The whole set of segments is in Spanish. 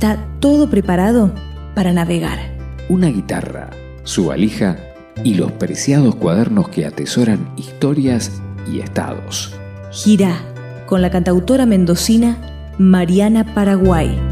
está todo preparado para navegar. Una guitarra, su valija y los preciados cuadernos que atesoran historias y estados. Gira con la cantautora mendocina Mariana Paraguay.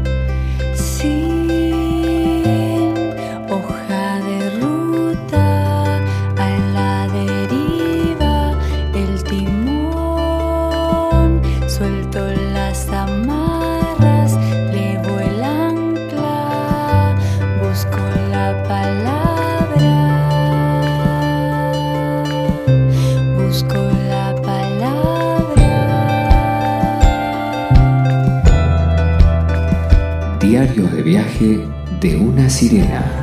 Viaje de una sirena.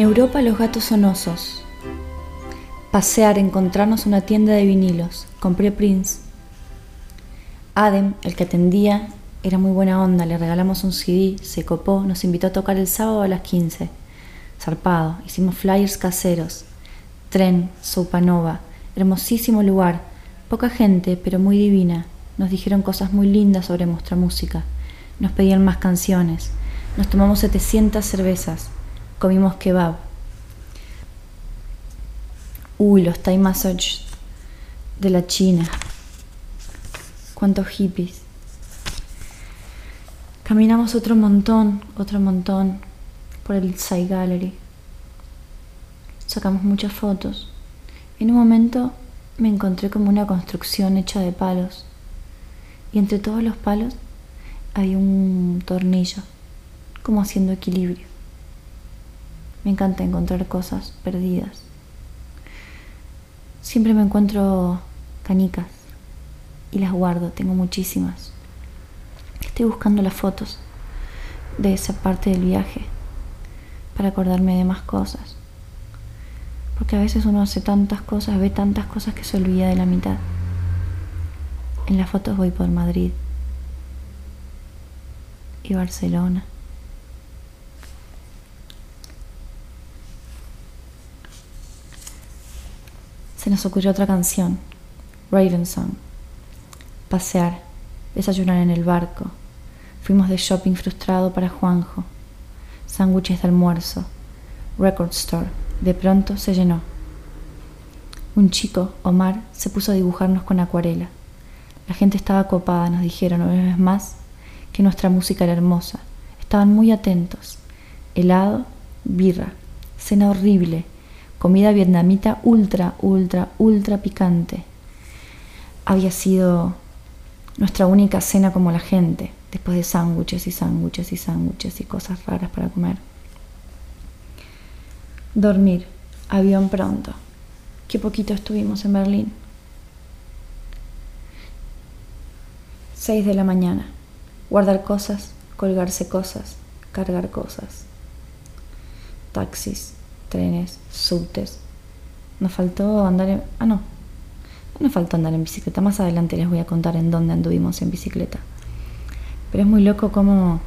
En Europa los gatos son osos. Pasear, encontrarnos una tienda de vinilos. Compré Prince. Adem, el que atendía, era muy buena onda. Le regalamos un CD, se copó, nos invitó a tocar el sábado a las 15. Zarpado, hicimos flyers caseros. Tren, Sopanova, hermosísimo lugar. Poca gente, pero muy divina. Nos dijeron cosas muy lindas sobre nuestra música. Nos pedían más canciones. Nos tomamos 700 cervezas comimos kebab. Uy, los Thai massage de la China. Cuántos hippies. Caminamos otro montón, otro montón por el Sai Gallery. Sacamos muchas fotos. En un momento me encontré como una construcción hecha de palos. Y entre todos los palos había un tornillo, como haciendo equilibrio. Me encanta encontrar cosas perdidas. Siempre me encuentro canicas y las guardo, tengo muchísimas. Estoy buscando las fotos de esa parte del viaje para acordarme de más cosas. Porque a veces uno hace tantas cosas, ve tantas cosas que se olvida de la mitad. En las fotos voy por Madrid y Barcelona. Se nos ocurrió otra canción, Raven Song. Pasear, desayunar en el barco. Fuimos de shopping frustrado para Juanjo. Sándwiches de almuerzo. Record store. De pronto se llenó. Un chico, Omar, se puso a dibujarnos con acuarela. La gente estaba copada, nos dijeron una vez más que nuestra música era hermosa. Estaban muy atentos. Helado, birra, cena horrible, comida vietnamita ultra, ultra, ultra picante. Había sido nuestra única cena como la gente, después de sándwiches y sándwiches y sándwiches y cosas raras para comer. Dormir, avión pronto. Qué poquito estuvimos en Berlín. 6 de la mañana. Guardar cosas, colgarse cosas, cargar cosas. Taxis, trenes, subtes. Nos faltó andar en... Ah, no. No nos faltó andar en bicicleta. Más adelante les voy a contar en dónde anduvimos en bicicleta. Pero es muy loco cómo...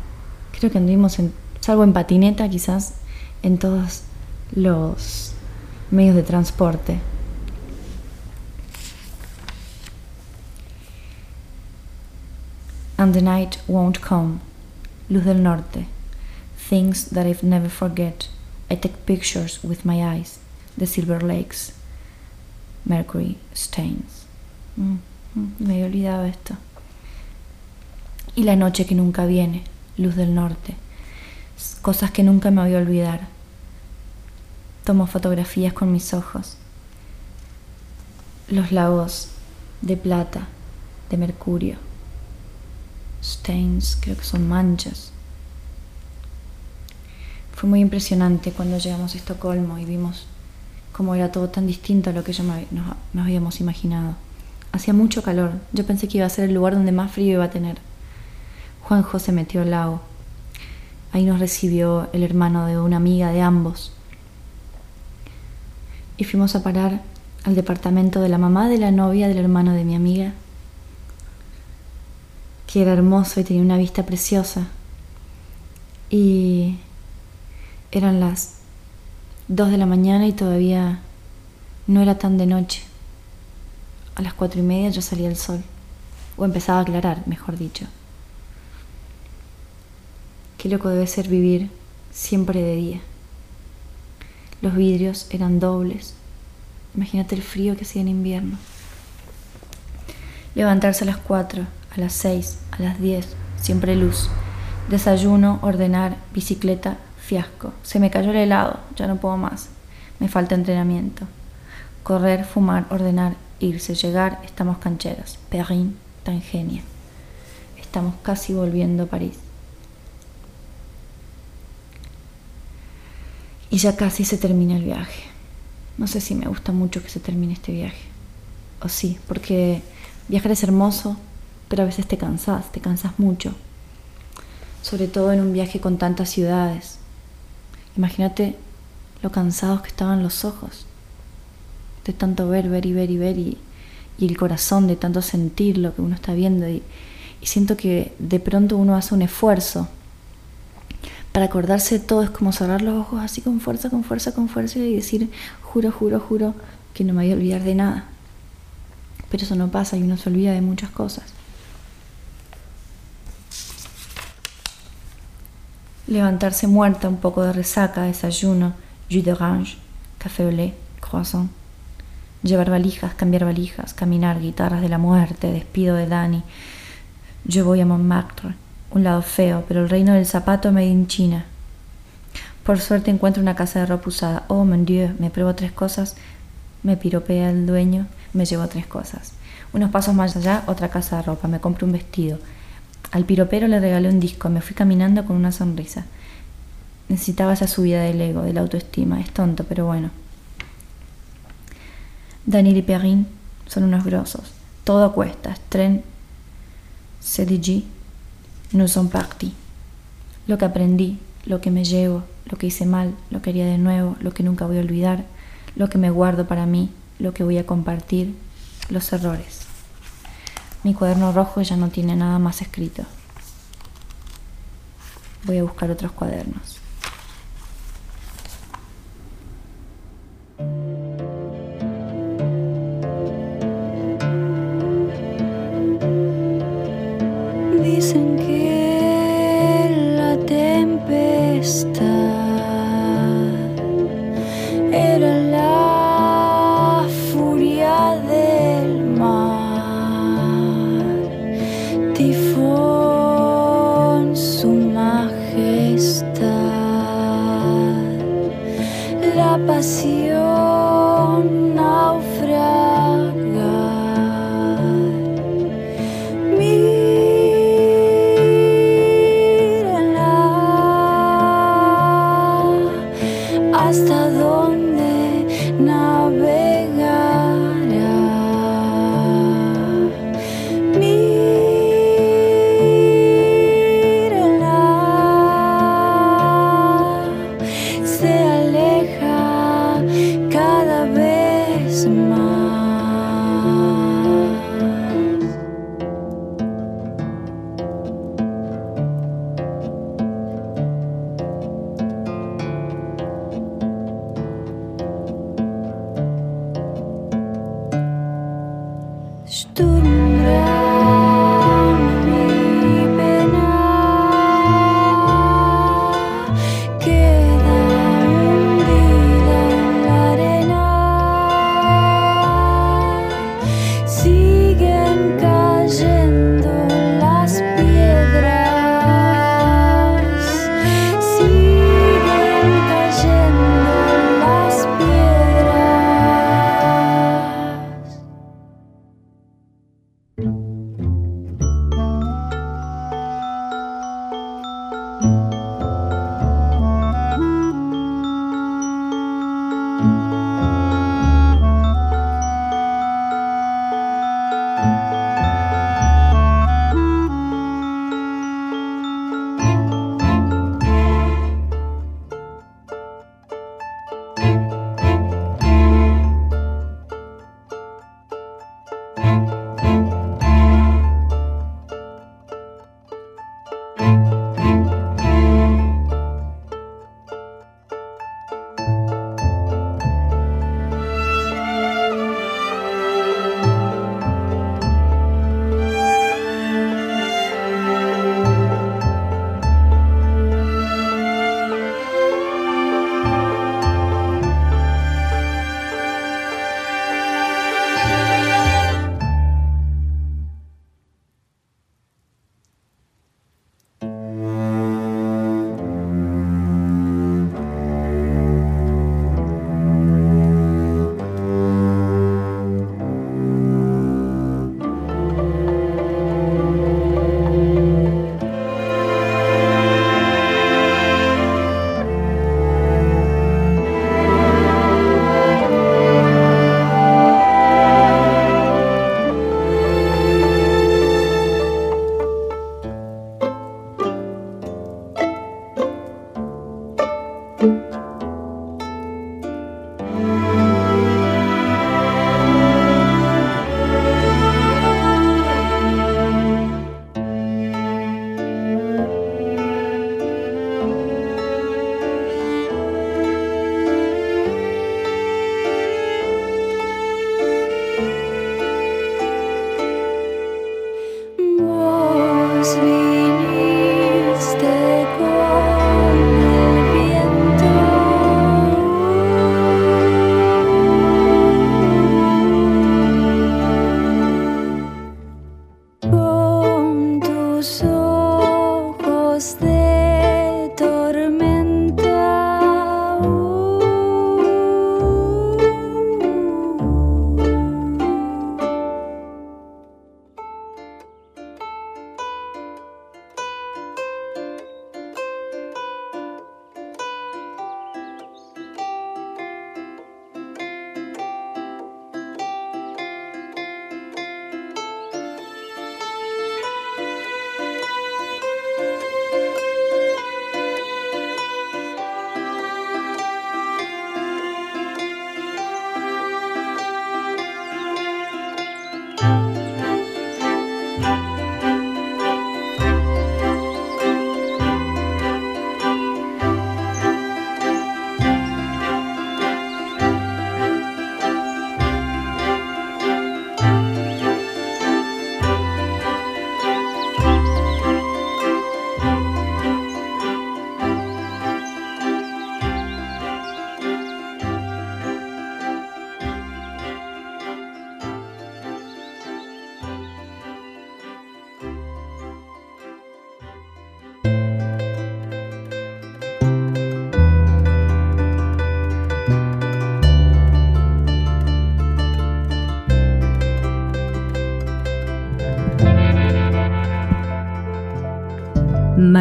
Creo que anduvimos en... Salvo en patineta quizás, en todos los medios de transporte. And the night won't come. Luz del Norte. Things that I've never forget. I take pictures with my eyes. The Silver Lakes. Mercury Stains. Mm, mm, me había olvidado esto. Y la noche que nunca viene. Luz del Norte. Cosas que nunca me voy a olvidar. Tomo fotografías con mis ojos. Los lagos de plata, de mercurio stains, creo que son manchas. Fue muy impresionante cuando llegamos a Estocolmo y vimos cómo era todo tan distinto a lo que yo nos, nos habíamos imaginado. Hacía mucho calor, yo pensé que iba a ser el lugar donde más frío iba a tener. Juanjo se metió al lago. Ahí nos recibió el hermano de una amiga de ambos. Y fuimos a parar al departamento de la mamá de la novia del hermano de mi amiga que era hermoso y tenía una vista preciosa. Y eran las dos de la mañana y todavía no era tan de noche. A las cuatro y media ya salía el sol, o empezaba a aclarar, mejor dicho. Qué loco debe ser vivir siempre de día. Los vidrios eran dobles. Imagínate el frío que hacía en invierno. Levantarse a las cuatro, a las 6, a las 10, siempre luz. Desayuno, ordenar, bicicleta, fiasco. Se me cayó el helado, ya no puedo más. Me falta entrenamiento. Correr, fumar, ordenar, irse, llegar, estamos cancheras. Perrin, Tangenia. Estamos casi volviendo a París. Y ya casi se termina el viaje. No sé si me gusta mucho que se termine este viaje. O sí, porque viajar es hermoso, pero a veces te cansas, te cansas mucho. Sobre todo en un viaje con tantas ciudades. Imagínate lo cansados que estaban los ojos de tanto ver, ver y ver y ver y, el corazón de tanto sentir lo que uno está viendo y, y siento que de pronto uno hace un esfuerzo para acordarse de todo, es como cerrar los ojos así con fuerza, con fuerza, con fuerza y decir, juro, juro, juro que no me voy a olvidar de nada. Pero eso no pasa y uno se olvida de muchas cosas. Levantarse muerta, un poco de resaca, desayuno, jus d'orange, café au croissant. Llevar valijas, cambiar valijas, caminar, guitarras de la muerte, despido de Dani. Yo voy a Montmartre, un lado feo, pero el reino del zapato me in China. Por suerte encuentro una casa de ropa usada. Oh, mon Dieu, me pruebo tres cosas, me piropea el dueño, me llevo tres cosas. Unos pasos más allá, otra casa de ropa, me compro un vestido, al piropero le regalé un disco, me fui caminando con una sonrisa. Necesitaba esa subida del ego, de la autoestima. Es tonto, pero bueno. Daniel y Perrin son unos grosos. Todo a cuestas. Tren, CDG, no son party. Lo que aprendí, lo que me llevo, lo que hice mal, lo que haría de nuevo, lo que nunca voy a olvidar, lo que me guardo para mí, lo que voy a compartir, los errores. Mi cuaderno rojo ya no tiene nada más escrito. Voy a buscar otros cuadernos.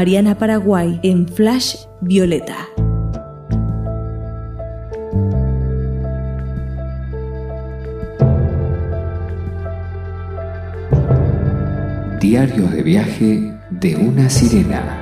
Mariana Paraguay en Flash Violeta. Diarios de viaje de una sirena.